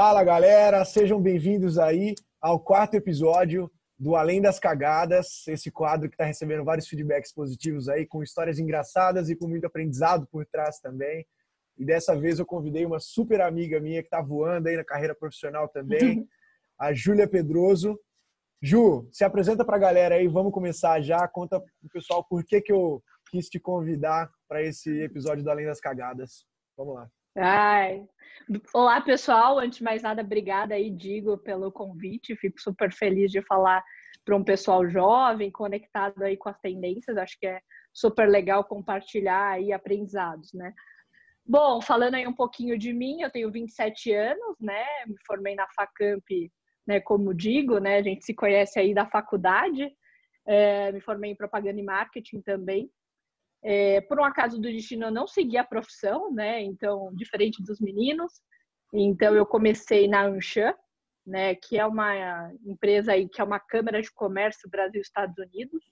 Fala galera, sejam bem-vindos aí ao quarto episódio do Além das Cagadas, esse quadro que está recebendo vários feedbacks positivos aí, com histórias engraçadas e com muito aprendizado por trás também. E dessa vez eu convidei uma super amiga minha que está voando aí na carreira profissional também, a Júlia Pedroso. Ju, se apresenta para a galera aí, vamos começar já. Conta pro pessoal por que, que eu quis te convidar para esse episódio do Além das Cagadas. Vamos lá. Ai. Olá, pessoal. Antes de mais nada, obrigada aí, Digo, pelo convite. Fico super feliz de falar para um pessoal jovem, conectado aí com as tendências. Acho que é super legal compartilhar aí aprendizados, né? Bom, falando aí um pouquinho de mim, eu tenho 27 anos, né? Me formei na Facamp, né? Como digo, né? A gente se conhece aí da faculdade. É, me formei em propaganda e marketing também. É, por um acaso do destino, eu não segui a profissão, né? Então, diferente dos meninos. Então, eu comecei na Anshan, né? Que é uma empresa aí que é uma câmara de comércio Brasil-Estados Unidos.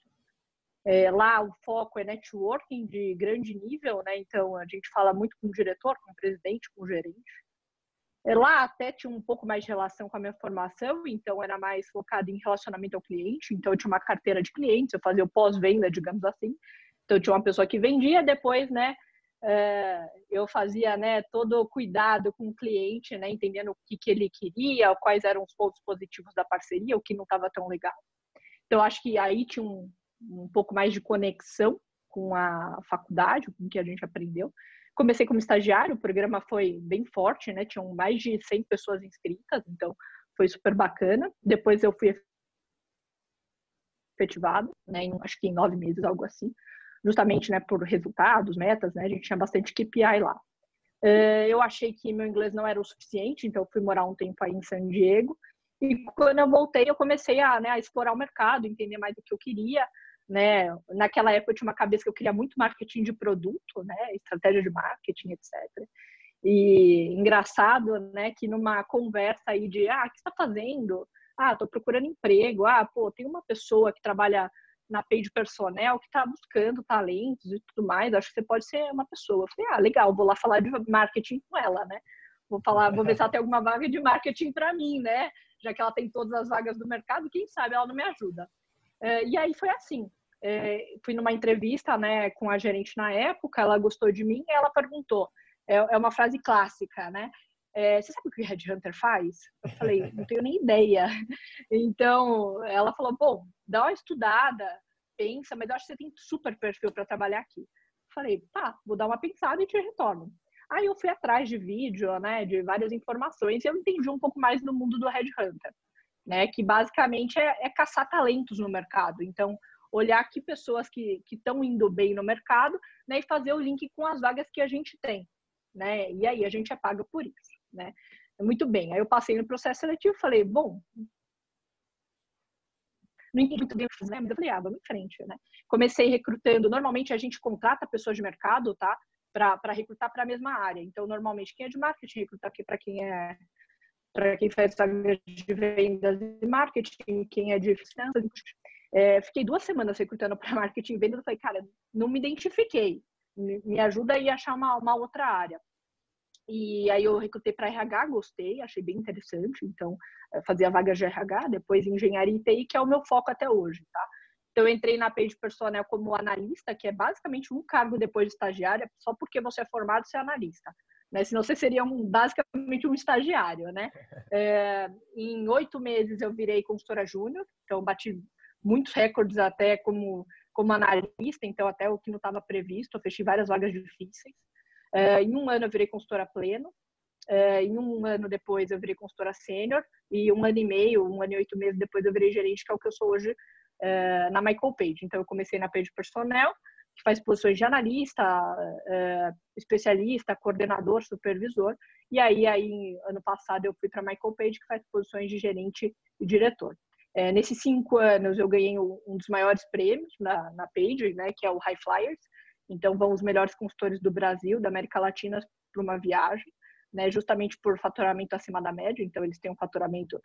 É, lá o foco é networking de grande nível, né? Então, a gente fala muito com o diretor, com o presidente, com o gerente. É, lá até tinha um pouco mais de relação com a minha formação, então era mais focado em relacionamento ao cliente. Então, eu tinha uma carteira de clientes, eu fazia o pós-venda, digamos assim. Então, tinha uma pessoa que vendia, depois, né, é, eu fazia, né, todo o cuidado com o cliente, né, entendendo o que, que ele queria, quais eram os pontos positivos da parceria, o que não estava tão legal. Então, acho que aí tinha um, um pouco mais de conexão com a faculdade, com o que a gente aprendeu. Comecei como estagiário, o programa foi bem forte, né? Tinham mais de 100 pessoas inscritas, então foi super bacana. Depois eu fui efetivado, né? Em, acho que em nove meses, algo assim justamente né, por resultados, metas, né? A gente tinha bastante KPI lá. Eh, eu achei que meu inglês não era o suficiente, então fui morar um tempo aí em San Diego. E quando eu voltei, eu comecei a, né, a explorar o mercado, entender mais o que eu queria. Né? Naquela época eu tinha uma cabeça que eu queria muito marketing de produto, né? estratégia de marketing, etc. E engraçado, né, que numa conversa aí de, ah, o que está fazendo? Ah, estou procurando emprego. Ah, pô, tem uma pessoa que trabalha na page personnel que está buscando talentos e tudo mais, acho que você pode ser uma pessoa. Eu falei, ah, legal, vou lá falar de marketing com ela, né? Vou falar, vou ver se ela tem alguma vaga de marketing para mim, né? Já que ela tem todas as vagas do mercado, quem sabe ela não me ajuda. É, e aí foi assim. É, fui numa entrevista, né, com a gerente na época, ela gostou de mim ela perguntou. É, é uma frase clássica, né? É, você sabe o que o Red Hunter faz? Eu falei, não tenho nem ideia. Então, ela falou, bom, dá uma estudada, pensa, mas eu acho que você tem super perfil para trabalhar aqui. Eu falei, tá, vou dar uma pensada e te retorno. Aí eu fui atrás de vídeo, né, de várias informações e eu entendi um pouco mais do mundo do Red Hunter, né, que basicamente é, é caçar talentos no mercado. Então, olhar que pessoas que estão indo bem no mercado, né, e fazer o link com as vagas que a gente tem, né, e aí a gente é pago por isso né? Muito bem. Aí eu passei no processo seletivo e falei, bom, não entendi muito bem né? Mas eu falei, ah, vamos em frente, né? Comecei recrutando. Normalmente a gente contrata pessoas de mercado, tá? Para recrutar para a mesma área. Então, normalmente, quem é de marketing recruta aqui para quem é para quem faz de vendas e marketing, quem é de finanças. É, fiquei duas semanas recrutando para marketing e vendas. Falei, cara, não me identifiquei. Me, me ajuda aí a achar uma, uma outra área. E aí eu recrutei para RH, gostei, achei bem interessante. Então, eh, fazia vaga de RH, depois engenharia e TI, que é o meu foco até hoje, tá? Então, eu entrei na Page Personnel como analista, que é basicamente um cargo depois de estagiária, só porque você é formado, você é analista. Né? Senão você seria um, basicamente um estagiário, né? É, em oito meses eu virei consultora júnior, então bati muitos recordes até como, como analista, então até o que não estava previsto, eu fechei várias vagas difíceis. Uh, em um ano eu virei consultora pleno, uh, em um ano depois eu virei consultora sênior, e um ano e meio, um ano e oito meses depois eu virei gerente, que é o que eu sou hoje uh, na Michael Page. Então eu comecei na Page Personnel, que faz posições de analista, especialista, coordenador, supervisor, e aí, aí ano passado eu fui para Michael Page, que faz posições de gerente e diretor. Nesses cinco anos eu ganhei um dos maiores prêmios na, na Page, né, que é o High Flyers, então, vão os melhores consultores do Brasil, da América Latina, para uma viagem, né, justamente por faturamento acima da média. Então, eles têm um faturamento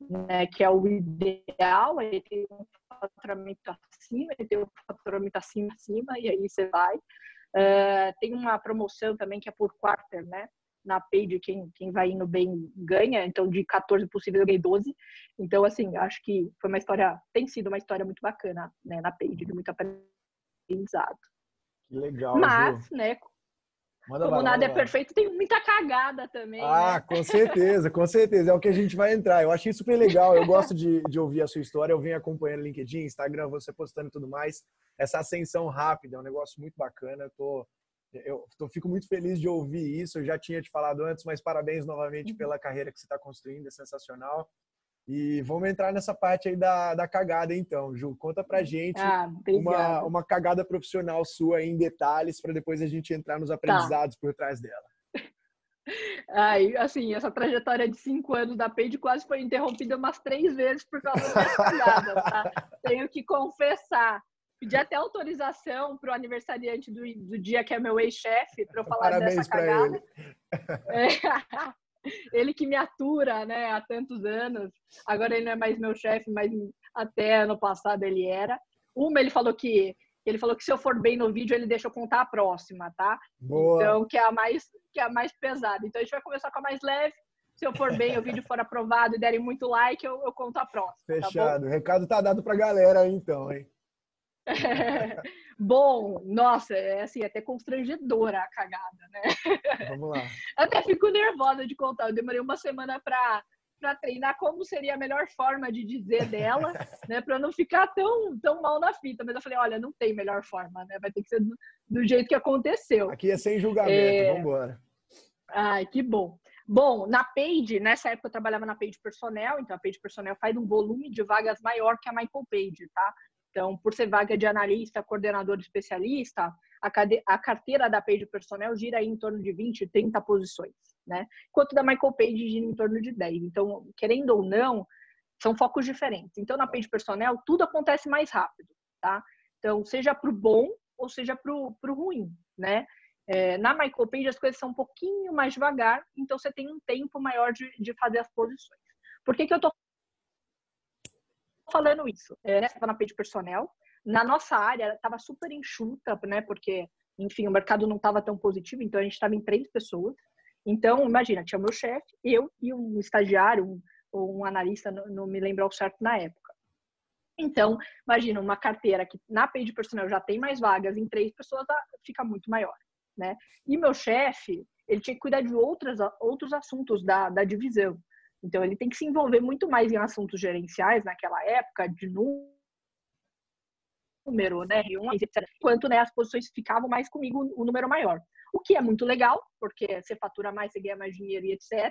né, que é o ideal, aí tem um faturamento acima, aí tem um faturamento acima, acima, e aí você vai. Uh, tem uma promoção também que é por quarter, né? na page, quem, quem vai indo bem ganha. Então, de 14 possíveis, eu ganhei 12. Então, assim, acho que foi uma história, tem sido uma história muito bacana, né, na page, de muito aprendizado. Que legal. Mas, né, Manda Como lá, nada é lá. perfeito, tem muita cagada também. Ah, né? com certeza, com certeza. É o que a gente vai entrar. Eu achei super legal. Eu gosto de, de ouvir a sua história. Eu venho acompanhando LinkedIn, Instagram, você postando e tudo mais. Essa ascensão rápida é um negócio muito bacana. Eu, tô, eu tô, fico muito feliz de ouvir isso. Eu já tinha te falado antes, mas parabéns novamente uhum. pela carreira que você está construindo. É sensacional. E vamos entrar nessa parte aí da, da cagada, então, Ju. Conta pra gente ah, uma, uma cagada profissional sua em detalhes para depois a gente entrar nos tá. aprendizados tá. por trás dela. Ai, assim, essa trajetória de cinco anos da Peide quase foi interrompida umas três vezes por causa da cagada, tá? Tenho que confessar. Pedi até autorização para o aniversariante do, do dia que é meu ex-chefe para eu falar Parabéns dessa cagada. Ele. É. ele que me atura, né, há tantos anos. Agora ele não é mais meu chefe, mas até ano passado ele era. Uma, ele falou que ele falou que se eu for bem no vídeo, ele deixa eu contar a próxima, tá? Boa. Então, que é a mais que é a mais pesada. Então a gente vai começar com a mais leve. Se eu for bem, o vídeo for aprovado e derem muito like, eu, eu conto a próxima. Tá Fechado. Tá o recado tá dado pra galera aí, então, hein? Bom, nossa, é assim, até constrangedora a cagada, né? Vamos lá. Até fico nervosa de contar. Eu demorei uma semana para para treinar como seria a melhor forma de dizer dela, né, para não ficar tão tão mal na fita. Mas eu falei, olha, não tem melhor forma, né? Vai ter que ser do, do jeito que aconteceu. Aqui é sem julgamento, é... vamos embora. Ai, que bom. Bom, na Page, nessa época eu trabalhava na Page Personnel, então a Page Personnel faz um volume de vagas maior que a Michael Page, tá? Então, por ser vaga de analista, coordenador especialista, a, a carteira da Page Personnel gira em torno de 20, 30 posições, né? Enquanto da Michael Page gira em torno de 10. Então, querendo ou não, são focos diferentes. Então, na Page Personnel, tudo acontece mais rápido, tá? Então, seja para o bom ou seja para o ruim, né? É, na Michael Page, as coisas são um pouquinho mais devagar, então você tem um tempo maior de, de fazer as posições. Por que, que eu estou falando isso. É, né? Estava na page personnel. Na nossa área, estava super enxuta, né? Porque, enfim, o mercado não estava tão positivo, então a gente estava em três pessoas. Então, imagina, tinha o meu chefe, eu e um estagiário, um, um analista, não, me lembro ao certo na época. Então, imagina, uma carteira que na page personnel já tem mais vagas, em três pessoas fica muito maior, né? E meu chefe, ele tinha que cuidar de outras, outros assuntos da, da divisão. Então, ele tem que se envolver muito mais em assuntos gerenciais naquela época, de número, né, etc. Enquanto né, as posições ficavam mais comigo, o número maior. O que é muito legal, porque você fatura mais, você ganha mais dinheiro e etc.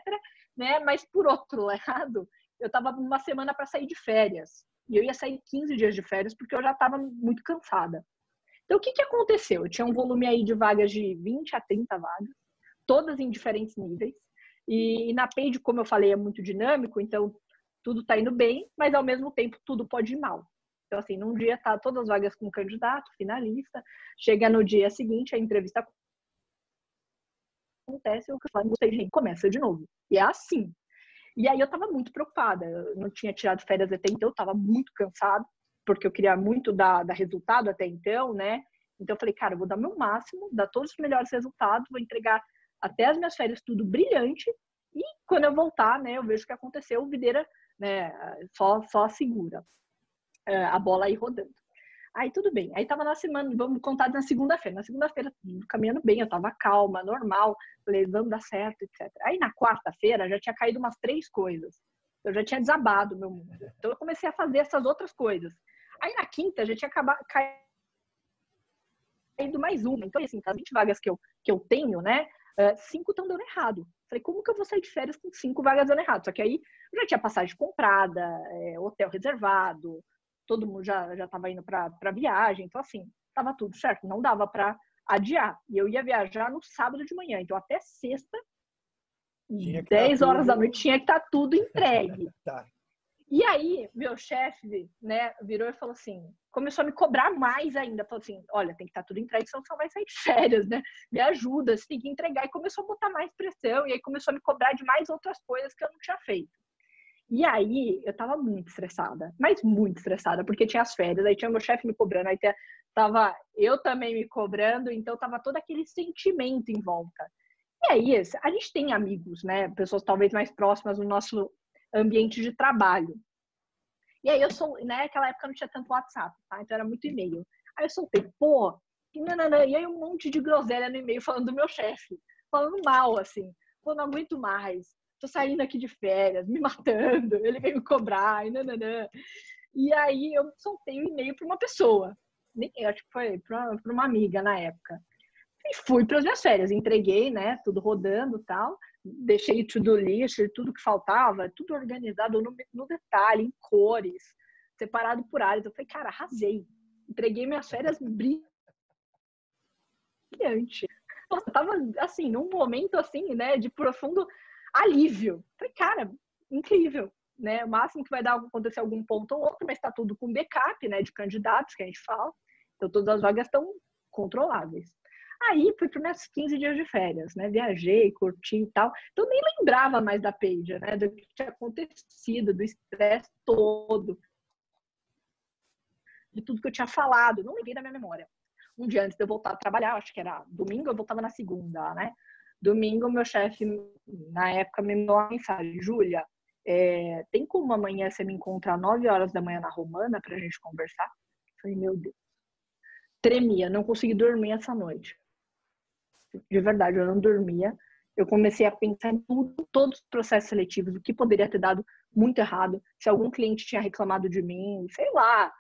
Né? Mas, por outro lado, eu estava uma semana para sair de férias. E eu ia sair 15 dias de férias porque eu já estava muito cansada. Então, o que, que aconteceu? Eu tinha um volume aí de vagas de 20 a 30 vagas, todas em diferentes níveis. E, e na Page, como eu falei, é muito dinâmico, então tudo está indo bem, mas ao mesmo tempo tudo pode ir mal. Então, assim, num dia tá todas as vagas com candidato, finalista, chega no dia seguinte, a entrevista acontece, o que eu falo, gostei de começa de novo. E é assim. E aí eu tava muito preocupada, eu não tinha tirado férias até então, eu tava muito cansada, porque eu queria muito dar, dar resultado até então, né? Então eu falei, cara, eu vou dar meu máximo, dar todos os melhores resultados, vou entregar até as minhas férias tudo brilhante. E quando eu voltar, né, eu vejo o que aconteceu, o Videira né, só, só segura é, a bola aí rodando. Aí tudo bem. Aí tava na semana, vamos contar na segunda-feira. Na segunda-feira, caminhando bem, eu tava calma, normal. Falei, vamos dar certo, etc. Aí na quarta-feira já tinha caído umas três coisas. Eu já tinha desabado meu mundo. Então eu comecei a fazer essas outras coisas. Aí na quinta já tinha acabado, caído mais uma. Então, assim, as 20 vagas que eu, que eu tenho, né? Uh, cinco estão dando errado. Falei, como que eu vou sair de férias com cinco vagas dando errado? Só que aí já tinha passagem comprada, é, hotel reservado, todo mundo já já estava indo para viagem, então assim, estava tudo certo, não dava para adiar. E eu ia viajar no sábado de manhã, então até sexta, 10 horas tudo... da noite, tinha que estar tá tudo entregue. tá. E aí, meu chefe, né, virou e falou assim, começou a me cobrar mais ainda, falou assim, olha, tem que estar tá tudo entregue, senão você vai sair de férias, né? Me ajuda, você tem que entregar. E começou a botar mais pressão, e aí começou a me cobrar de mais outras coisas que eu não tinha feito. E aí, eu tava muito estressada, mas muito estressada, porque tinha as férias, aí tinha meu chefe me cobrando, aí tava eu também me cobrando, então tava todo aquele sentimento em volta. E aí, a gente tem amigos, né? Pessoas talvez mais próximas no nosso ambiente de trabalho. E aí eu sou, né, naquela época não tinha tanto WhatsApp, tá? Então era muito e-mail. Aí eu soltei, pô, e, nanana, e aí um monte de groselha no e-mail falando do meu chefe, falando mal, assim, pô, não aguento mais, tô saindo aqui de férias, me matando, ele veio me cobrar, e nananã. E aí eu soltei o um e-mail para uma pessoa, nem acho que foi para uma amiga na época. E fui para as minhas férias, entreguei, né, tudo rodando tal, deixei tudo lixo, tudo que faltava, tudo organizado no, no detalhe, em cores, separado por áreas. Eu falei, cara, arrasei. Entreguei minhas férias brilhante. Nossa, tava, assim, num momento, assim, né, de profundo alívio. Falei, cara, incrível, né? O máximo que vai dar acontecer algum ponto ou outro, mas está tudo com backup, né, de candidatos que a gente fala. Então, todas as vagas estão controláveis. Aí fui para meus 15 dias de férias, né? Viajei, curti e tal. Então nem lembrava mais da Paige, né? Do que tinha acontecido, do estresse todo, de tudo que eu tinha falado. Não liguei da minha memória. Um dia antes de eu voltar a trabalhar, acho que era domingo, eu voltava na segunda, né? Domingo, meu chefe, na época, me mandou uma mensagem: Júlia, é, tem como amanhã você me encontrar às 9 horas da manhã na Romana para a gente conversar? Eu falei, meu Deus. Tremia, não consegui dormir essa noite de verdade, eu não dormia. Eu comecei a pensar em tudo, todos os processos seletivos, o que poderia ter dado muito errado, se algum cliente tinha reclamado de mim, sei lá,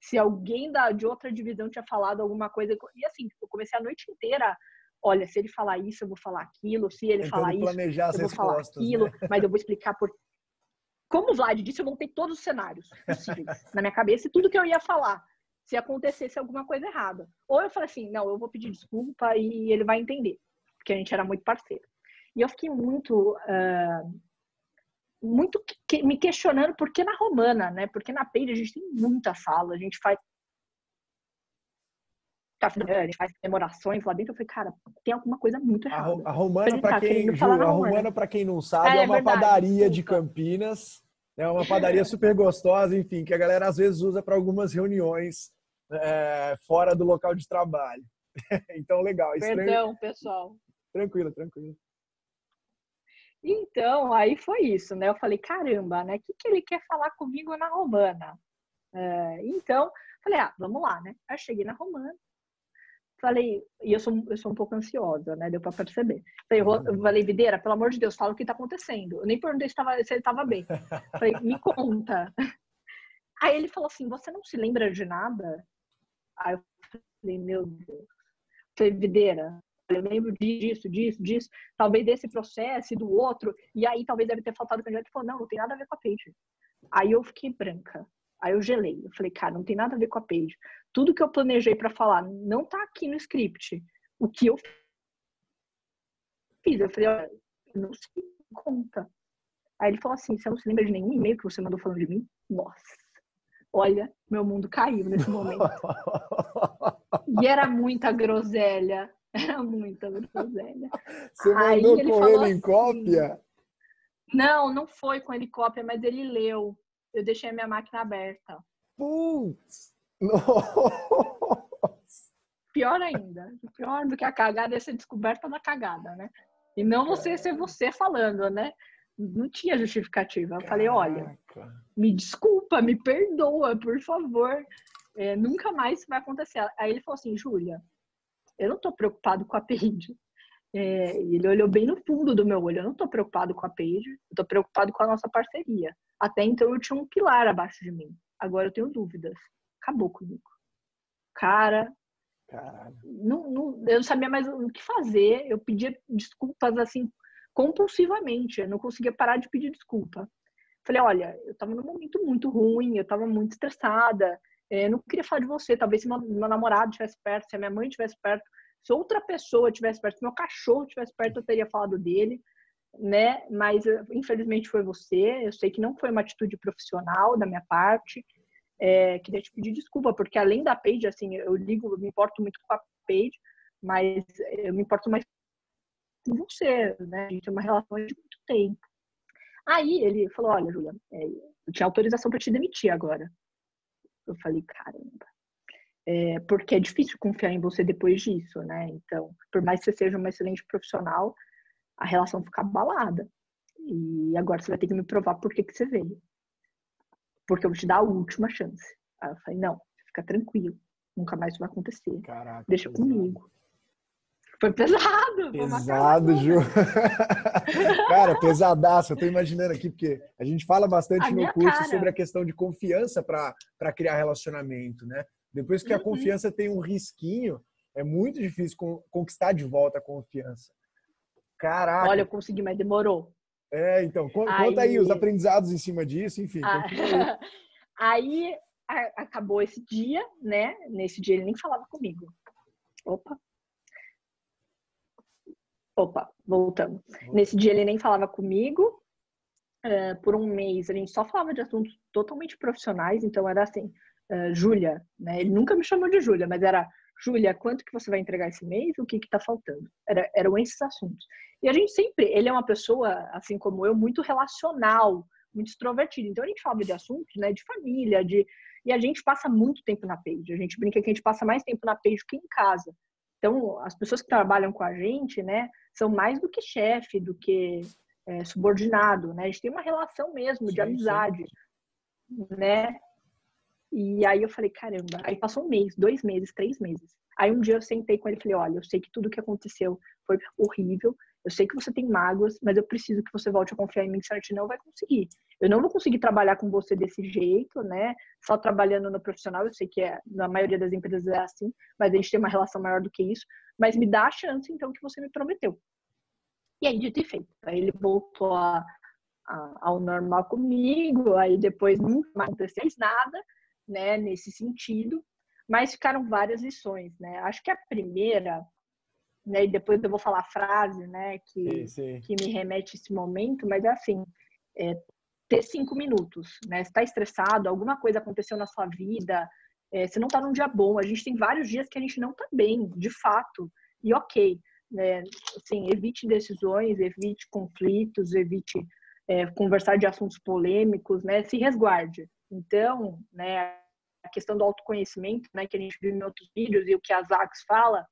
se alguém da, de outra divisão tinha falado alguma coisa. E assim, eu comecei a noite inteira. Olha, se ele falar isso, eu vou falar aquilo. Se ele Tentando falar isso, eu vou falar aquilo. Né? Mas eu vou explicar por. Como o Vlad disse, eu montei todos os cenários possíveis na minha cabeça e tudo que eu ia falar se acontecesse alguma coisa errada. Ou eu falei assim, não, eu vou pedir desculpa e ele vai entender, porque a gente era muito parceiro. E eu fiquei muito, uh, muito que, me questionando por que na Romana, né? Porque na Peide a gente tem muita sala, a gente faz a gente faz comemorações lá dentro. Eu falei, cara, tem alguma coisa muito errada. A, Romana, para quem, Ju, a Romana, para quem não sabe, é, é uma verdade, padaria desculpa. de Campinas é uma padaria super gostosa, enfim, que a galera às vezes usa para algumas reuniões é, fora do local de trabalho. então, legal. Perdão, pessoal. Tranquilo, tranquilo. Então, aí foi isso, né? Eu falei, caramba, né? O que, que ele quer falar comigo na Romana? É, então, falei, ah, vamos lá, né? Aí cheguei na Romana, Falei, e eu sou, eu sou um pouco ansiosa, né? Deu pra perceber. Falei, eu falei, Videira, pelo amor de Deus, fala o que tá acontecendo. Eu nem perguntei se, tava, se ele tava bem. Falei, me conta. Aí ele falou assim, você não se lembra de nada? Aí eu falei, meu Deus. Falei, Videira, eu lembro disso, disso, disso, talvez desse processo e do outro, e aí talvez deve ter faltado o candidato e falou, não, não tem nada a ver com a page. Aí eu fiquei branca. Aí eu gelei. Eu falei, cara, não tem nada a ver com a page. Tudo que eu planejei para falar não tá aqui no script. O que eu fiz? Eu falei, olha, eu não sei conta. Aí ele falou assim: você não se lembra de nenhum e-mail que você mandou falando de mim? Nossa, olha, meu mundo caiu nesse momento. e era muita groselha. Era muita groselha. Você mandou ele com ele em assim, cópia? Não, não foi com ele cópia, mas ele leu eu deixei a minha máquina aberta. Putz! Pior ainda. Pior do que a cagada é ser descoberta na cagada, né? E não você ser você falando, né? Não tinha justificativa. Eu falei, olha, me desculpa, me perdoa, por favor. É, nunca mais vai acontecer. Aí ele falou assim, Júlia, eu não tô preocupado com a Paige. É, ele olhou bem no fundo do meu olho. Eu não tô preocupado com a Paige, eu tô preocupado com a nossa parceria. Até então eu tinha um pilar abaixo de mim. Agora eu tenho dúvidas. Acabou comigo. Cara, não, não, eu não sabia mais o que fazer. Eu pedia desculpas assim compulsivamente. Eu não conseguia parar de pedir desculpa. Falei, olha, eu tava num momento muito ruim, eu tava muito estressada. É, eu não queria falar de você. Talvez se meu, meu namorado estivesse perto, se a minha mãe estivesse perto, se outra pessoa estivesse perto, se meu cachorro estivesse perto, eu teria falado dele né? Mas eh, infelizmente foi você. Eu sei que não foi uma atitude profissional da minha parte. É, queria te pedir desculpa, porque além da Page, assim, eu ligo, eu me importo muito com a Page, mas eu me importo mais com você, né? A gente tem uma relação de muito tempo. Aí ele falou: Olha, Julia, é, eu tinha autorização para te demitir agora. Eu falei: Caramba. É, porque é difícil confiar em você depois disso, né? Então, por mais que você seja uma excelente profissional, a relação fica abalada. E agora você vai ter que me provar por que, que você veio. Porque eu vou te dar a última chance. Aí eu falei, não, fica tranquilo. Nunca mais isso vai acontecer. Caraca, Deixa pesado. comigo. Foi pesado. Pesado, Ju. cara, pesadaço. Eu tô imaginando aqui, porque a gente fala bastante a no curso cara. sobre a questão de confiança para criar relacionamento, né? Depois que a uhum. confiança tem um risquinho, é muito difícil conquistar de volta a confiança. Caraca. Olha, eu consegui, mas demorou. É, então, conta aí, aí os aprendizados em cima disso, enfim. Ah, aí. aí acabou esse dia, né? Nesse dia ele nem falava comigo. Opa. Opa, voltamos. Nesse dia ele nem falava comigo. Uh, por um mês a gente só falava de assuntos totalmente profissionais, então era assim, uh, Júlia, né? Ele nunca me chamou de Júlia, mas era Júlia, quanto que você vai entregar esse mês? O que que tá faltando? Era, eram esses assuntos. E a gente sempre, ele é uma pessoa, assim como eu, muito relacional, muito extrovertido. Então a gente fala de assuntos, né, de família, de e a gente passa muito tempo na page. A gente brinca que a gente passa mais tempo na page que em casa. Então as pessoas que trabalham com a gente, né, são mais do que chefe, do que é, subordinado, né? A gente tem uma relação mesmo de sim, amizade, sim. né? E aí eu falei, caramba. Aí passou um mês, dois meses, três meses. Aí um dia eu sentei com ele e falei, olha, eu sei que tudo que aconteceu foi horrível. Eu sei que você tem mágoas, mas eu preciso que você volte a confiar em mim, senão a gente não vai conseguir. Eu não vou conseguir trabalhar com você desse jeito, né? Só trabalhando no profissional, eu sei que é, na maioria das empresas é assim, mas a gente tem uma relação maior do que isso. Mas me dá a chance, então, que você me prometeu. E aí, dito e feito. Aí ele voltou a, a, ao normal comigo, aí depois nunca mais aconteceu nada né, nesse sentido, mas ficaram várias lições, né? Acho que a primeira, né, e depois eu vou falar a frase, né, que, sim, sim. que me remete a esse momento, mas é assim, é, ter cinco minutos, né? Você tá estressado, alguma coisa aconteceu na sua vida, é, você não tá num dia bom, a gente tem vários dias que a gente não tá bem, de fato, e ok, né? Assim, evite decisões, evite conflitos, evite é, conversar de assuntos polêmicos, né? Se resguarde. Então, né, a questão do autoconhecimento, né, que a gente viu em outros vídeos e o que a Zax fala,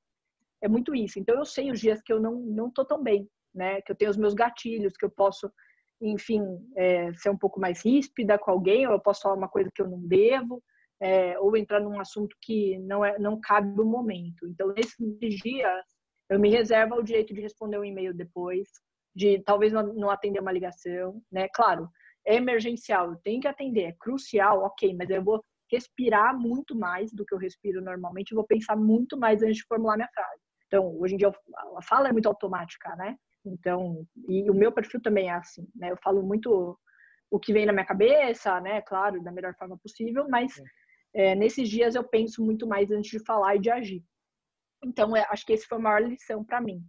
é muito isso. Então, eu sei os dias que eu não não tô tão bem, né, que eu tenho os meus gatilhos, que eu posso, enfim, é, ser um pouco mais ríspida com alguém, ou eu posso falar uma coisa que eu não devo, é, ou entrar num assunto que não é não cabe no momento. Então, nesses dias, eu me reservo o direito de responder um e-mail depois, de talvez não atender uma ligação, né? Claro, é emergencial, eu tenho que atender, é crucial, ok, mas eu vou respirar muito mais do que eu respiro normalmente, eu vou pensar muito mais antes de formular minha frase. Então, hoje em dia a fala é muito automática, né? Então, e o meu perfil também é assim, né? Eu falo muito o que vem na minha cabeça, né? Claro, da melhor forma possível, mas é, nesses dias eu penso muito mais antes de falar e de agir. Então, é, acho que esse foi a maior lição para mim,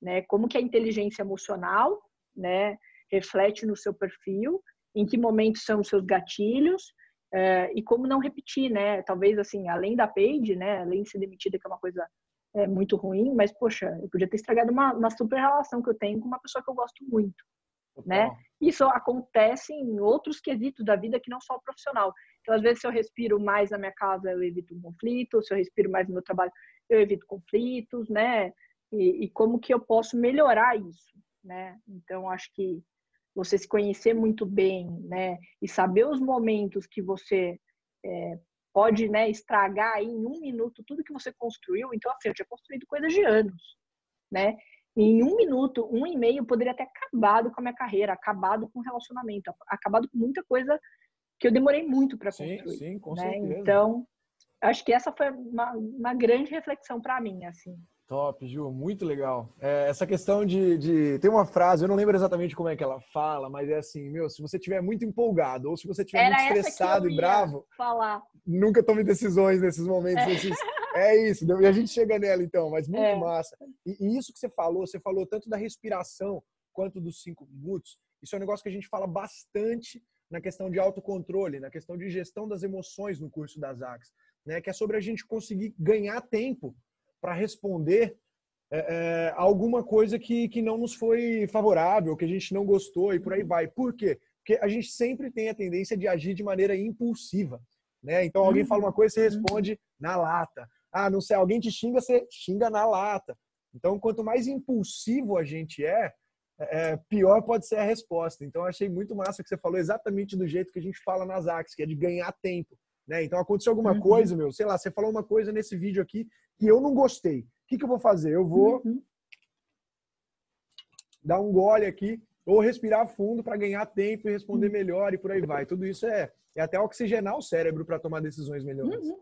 né? Como que a inteligência emocional, né, reflete no seu perfil em que momentos são os seus gatilhos é, e como não repetir, né? Talvez, assim, além da page, né? Além de ser demitida, que é uma coisa é, muito ruim, mas, poxa, eu podia ter estragado uma, uma super relação que eu tenho com uma pessoa que eu gosto muito, né? Isso acontece em outros quesitos da vida que não só o profissional. Então, às vezes, se eu respiro mais na minha casa, eu evito um conflito. Se eu respiro mais no meu trabalho, eu evito conflitos, né? E, e como que eu posso melhorar isso, né? Então, acho que você se conhecer muito bem, né, e saber os momentos que você é, pode, né, estragar em um minuto tudo que você construiu. Então, assim, eu tinha construído coisas de anos, né? E em um minuto, um e meio, poderia ter acabado com a minha carreira, acabado com o relacionamento, acabado com muita coisa que eu demorei muito para construir. Sim, sim, com né? certeza. Então, acho que essa foi uma, uma grande reflexão para mim, assim. Top, Ju, muito legal. É, essa questão de, de. Tem uma frase, eu não lembro exatamente como é que ela fala, mas é assim: meu, se você estiver muito empolgado ou se você estiver muito estressado e bravo, falar. nunca tome decisões nesses momentos. É, nesses... é isso, e a gente chega nela então, mas muito é. massa. E, e isso que você falou, você falou tanto da respiração quanto dos cinco minutos, isso é um negócio que a gente fala bastante na questão de autocontrole, na questão de gestão das emoções no curso das AX, né? Que é sobre a gente conseguir ganhar tempo para responder é, é, alguma coisa que, que não nos foi favorável, que a gente não gostou e por aí vai. Por quê? Porque a gente sempre tem a tendência de agir de maneira impulsiva. Né? Então alguém fala uma coisa, você uhum. responde na lata. Ah, não sei, alguém te xinga, você xinga na lata. Então, quanto mais impulsivo a gente é, é, pior pode ser a resposta. Então, achei muito massa que você falou exatamente do jeito que a gente fala nas AX, que é de ganhar tempo. Né? Então, aconteceu alguma uhum. coisa, meu, sei lá, você falou uma coisa nesse vídeo aqui que eu não gostei. O que, que eu vou fazer? Eu vou uhum. dar um gole aqui ou respirar fundo para ganhar tempo e responder uhum. melhor e por aí vai. Tudo isso é, é até oxigenar o cérebro para tomar decisões melhores. Uhum.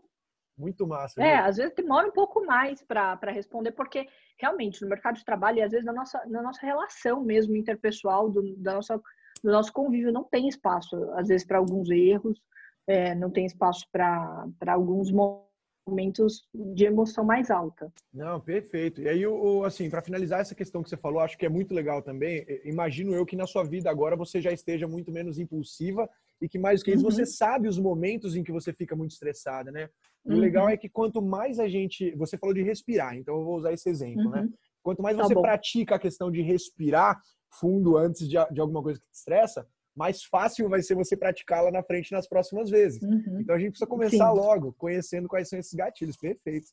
Muito massa. É, viu? às vezes demora um pouco mais para responder, porque realmente no mercado de trabalho, e às vezes na nossa, na nossa relação mesmo interpessoal, do, da nossa, do nosso convívio, não tem espaço, às vezes, para alguns erros, é, não tem espaço para alguns momentos de emoção mais alta. Não, perfeito. E aí, o, assim, para finalizar essa questão que você falou, acho que é muito legal também. Imagino eu que na sua vida agora você já esteja muito menos impulsiva e que mais do que isso, uhum. você sabe os momentos em que você fica muito estressada, né? O uhum. legal é que quanto mais a gente. Você falou de respirar, então eu vou usar esse exemplo, né? uhum. né? Quanto mais tá você pratica a questão de respirar fundo antes de, de alguma coisa que te estressa, mais fácil vai ser você praticá-la na frente nas próximas vezes. Uhum. Então a gente precisa começar Sim. logo, conhecendo quais são esses gatilhos. Perfeito.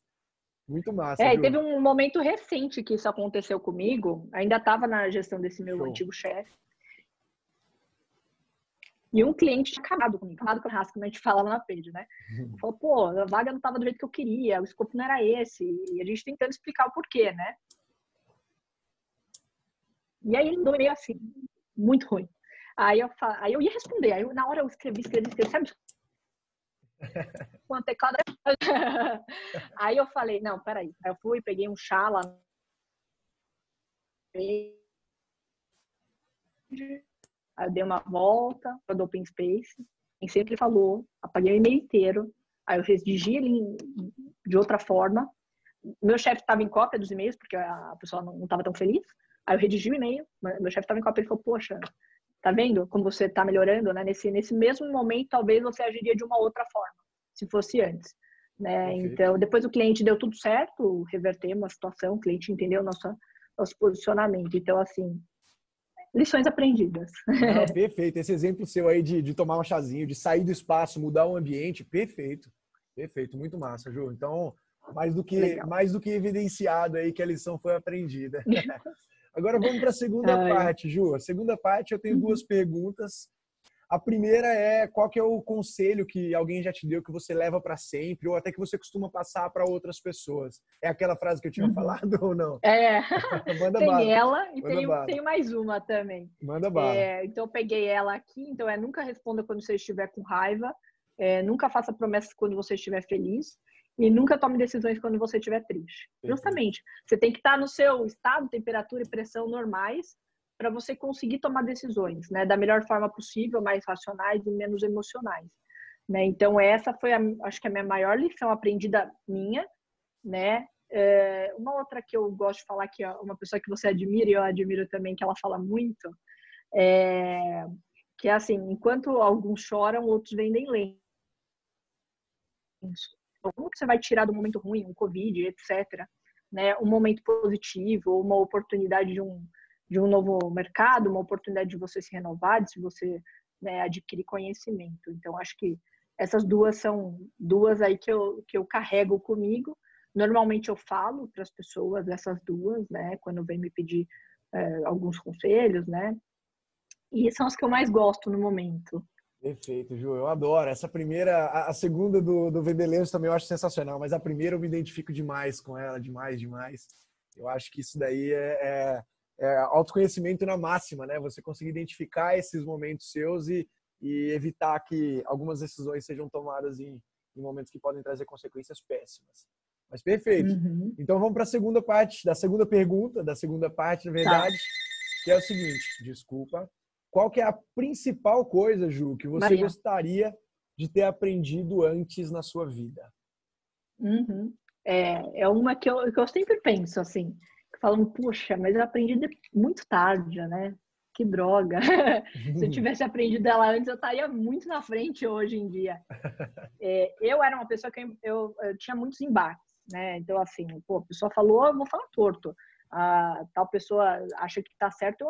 Muito massa. É, teve um momento recente que isso aconteceu comigo. Ainda estava na gestão desse meu Show. antigo chefe. E um cliente tinha acabado comigo, acabado com o rasco, como a gente falava na page, né? Uhum. Falou, pô, a vaga não estava do jeito que eu queria, o escopo não era esse. E a gente tentando explicar o porquê, né? E aí ele mandou meio assim, muito ruim. Aí eu, aí eu ia responder, aí eu, na hora eu escrevi, escrevi, escrevi, sabe? Com a teclado. aí eu falei, não, peraí. Aí eu fui, peguei um chá lá Aí eu dei uma volta para o Open Space, quem sempre falou, apaguei o e-mail inteiro, aí eu redigi ele de outra forma. Meu chefe estava em cópia dos e-mails, porque a pessoa não estava tão feliz. Aí eu redigi o e-mail, meu chefe estava em cópia, ele falou, poxa, tá vendo como você está melhorando, né? Nesse, nesse mesmo momento, talvez você agiria de uma outra forma, se fosse antes. Né? Então, depois o cliente deu tudo certo, revertemos a situação, o cliente entendeu nosso, nosso posicionamento. Então, assim, lições aprendidas. Não, perfeito. Esse exemplo seu aí de, de tomar um chazinho, de sair do espaço, mudar o ambiente, perfeito. Perfeito, muito massa, Ju. Então, mais do que mais do que evidenciado aí que a lição foi aprendida. Agora vamos para a segunda Ai. parte, Ju. A segunda parte eu tenho uhum. duas perguntas a primeira é qual que é o conselho que alguém já te deu que você leva para sempre ou até que você costuma passar para outras pessoas. É aquela frase que eu tinha uhum. falado ou não? É. Manda tem bala. ela e tem, tem, mais uma também. Manda bala. É, então eu peguei ela aqui. Então é nunca responda quando você estiver com raiva. É, nunca faça promessas quando você estiver feliz. E nunca tome decisões quando você estiver triste. Justamente. Você tem que estar no seu estado, temperatura e pressão normais para você conseguir tomar decisões, né, da melhor forma possível, mais racionais e menos emocionais, né? Então essa foi, a, acho que a minha maior lição aprendida minha, né? É, uma outra que eu gosto de falar que é uma pessoa que você admira e eu admiro também que ela fala muito, é, que é assim, enquanto alguns choram, outros vendem lenço. Como que você vai tirar do momento ruim, um covid, etc, né, um momento positivo, uma oportunidade de um de um novo mercado, uma oportunidade de você se renovar, de você né, adquirir conhecimento. Então, acho que essas duas são duas aí que eu, que eu carrego comigo. Normalmente eu falo para as pessoas essas duas, né, quando vem me pedir é, alguns conselhos, né, e são as que eu mais gosto no momento. Perfeito, Ju, eu adoro. Essa primeira, a, segunda do, do Vendelenço também eu acho sensacional, mas a primeira eu me identifico demais com ela, demais, demais. Eu acho que isso daí é, é é, autoconhecimento na máxima, né? Você conseguir identificar esses momentos seus e, e evitar que algumas decisões sejam tomadas em, em, momentos que podem trazer consequências péssimas. Mas perfeito. Uhum. Então vamos para a segunda parte, da segunda pergunta, da segunda parte, na verdade, tá. que é o seguinte, desculpa. Qual que é a principal coisa, Ju, que você Maria. gostaria de ter aprendido antes na sua vida? Uhum. É, é uma que eu, que eu sempre penso, assim, falando, puxa, mas eu aprendi muito tarde, né? Que droga. Se eu tivesse aprendido ela antes, eu estaria muito na frente hoje em dia. É, eu era uma pessoa que eu, eu, eu, tinha muitos embates, né? Então, assim, pô, a pessoa falou, eu vou falar torto. A tal pessoa acha que tá certo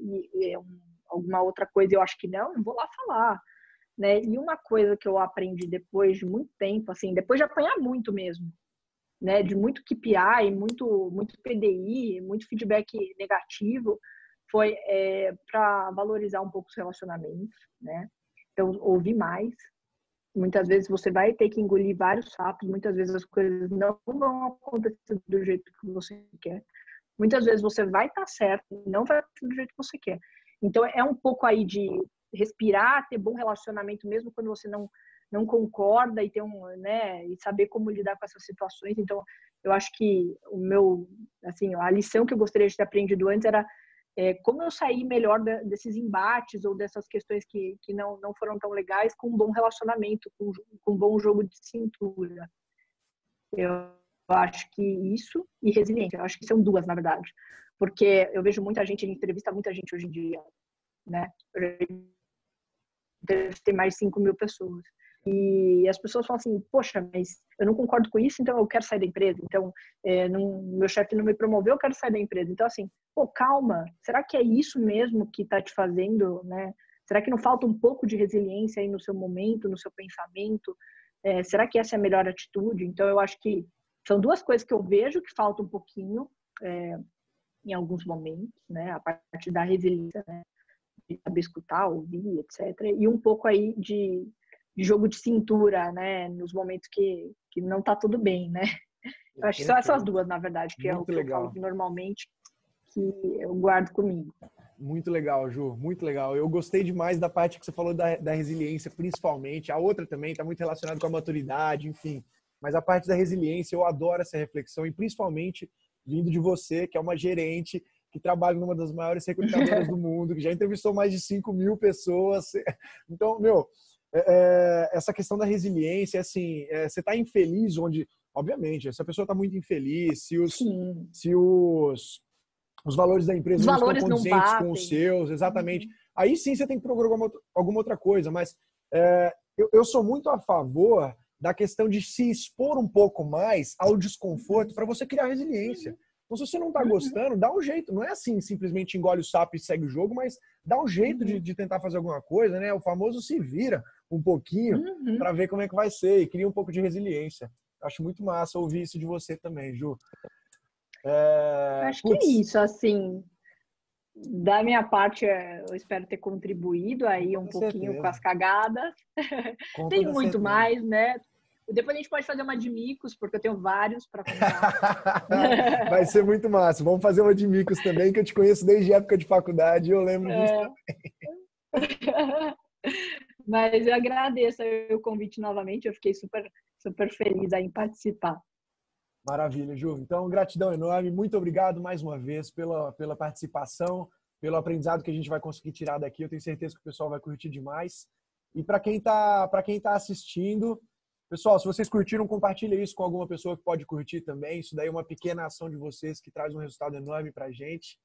e, e alguma outra coisa eu acho que não, vou lá falar. Né? E uma coisa que eu aprendi depois de muito tempo, assim, depois de apanhar muito mesmo, né, de muito KPI, muito, muito PDI, muito feedback negativo, foi é, para valorizar um pouco os relacionamentos, né? Então, ouvir mais. Muitas vezes você vai ter que engolir vários sapos, muitas vezes as coisas não vão acontecer do jeito que você quer. Muitas vezes você vai estar tá certo, não vai acontecer do jeito que você quer. Então, é um pouco aí de respirar, ter bom relacionamento mesmo quando você não não concorda e ter um, né, e saber como lidar com essas situações. Então, eu acho que o meu, assim, a lição que eu gostaria de ter aprendido antes era é, como eu sair melhor desses embates ou dessas questões que, que não, não foram tão legais com um bom relacionamento, com, com um bom jogo de cintura. Eu acho que isso e resiliência, eu acho que são duas, na verdade. Porque eu vejo muita gente, ele entrevista muita gente hoje em dia, né? Deve ter mais de 5 mil pessoas. E as pessoas falam assim, poxa, mas eu não concordo com isso, então eu quero sair da empresa. Então, é, não, meu chefe não me promoveu, eu quero sair da empresa. Então, assim, pô, calma, será que é isso mesmo que está te fazendo, né? Será que não falta um pouco de resiliência aí no seu momento, no seu pensamento? É, será que essa é a melhor atitude? Então, eu acho que são duas coisas que eu vejo que falta um pouquinho é, em alguns momentos, né? A parte da resiliência, né? De saber escutar, ouvir, etc. E um pouco aí de de jogo de cintura, né? Nos momentos que, que não tá tudo bem, né? Eu acho que são essas duas, na verdade, que Muito é o que legal. eu falo normalmente, que eu guardo comigo. Muito legal, Ju, muito legal. Eu gostei demais da parte que você falou da, da resiliência, principalmente. A outra também está muito relacionada com a maturidade, enfim. Mas a parte da resiliência, eu adoro essa reflexão, e principalmente vindo de você, que é uma gerente que trabalha numa das maiores recrutadoras do mundo, que já entrevistou mais de 5 mil pessoas. Então, meu, é, é, essa questão da resiliência, assim, é, você está infeliz onde, obviamente, se a pessoa está muito infeliz, se os, se os, os valores da empresa não estão condizentes com os seus, exatamente, uhum. aí sim você tem que procurar alguma, alguma outra coisa, mas é, eu, eu sou muito a favor da questão de se expor um pouco mais ao desconforto para você criar resiliência. Então, se você não está uhum. gostando, dá um jeito. Não é assim, simplesmente engole o sapo e segue o jogo, mas dá um jeito de, uhum. de tentar fazer alguma coisa, né? O famoso se vira um pouquinho uhum. para ver como é que vai ser e cria um pouco de resiliência. Acho muito massa ouvir isso de você também, Ju. É... Acho Puts. que é isso, assim. Da minha parte, é, eu espero ter contribuído aí um com pouquinho certeza. com as cagadas. Com Tem muito certeza. mais, né? Depois a gente pode fazer uma de micos, porque eu tenho vários para contar. Vai ser muito massa. Vamos fazer uma de micos também, que eu te conheço desde a época de faculdade e eu lembro é. disso também. Mas eu agradeço o convite novamente, eu fiquei super, super feliz em participar. Maravilha, Ju. Então, gratidão enorme. Muito obrigado mais uma vez pela, pela participação, pelo aprendizado que a gente vai conseguir tirar daqui. Eu tenho certeza que o pessoal vai curtir demais. E para quem está quem tá assistindo, Pessoal, se vocês curtiram, compartilhe isso com alguma pessoa que pode curtir também. Isso daí é uma pequena ação de vocês que traz um resultado enorme pra gente.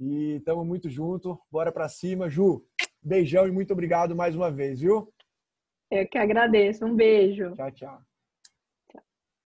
E estamos muito junto. Bora para cima. Ju, beijão e muito obrigado mais uma vez, viu? Eu que agradeço. Um beijo. Tchau, tchau.